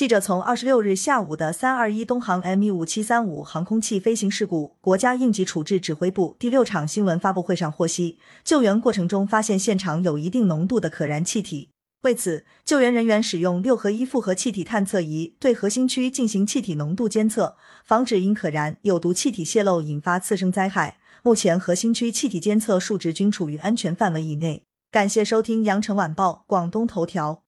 记者从二十六日下午的三二一东航 m 一五七三五航空器飞行事故国家应急处置指挥部第六场新闻发布会上获悉救援过程中发现现场有一定浓度的可燃气体。为此救援人员使用六合一复合气体探测仪对核心区进行气体浓度监测防止因可燃有毒气体泄漏引发次生灾害。目前核心区气体监测数值均处于安全范围以内。感谢收听羊城晚报广东头条。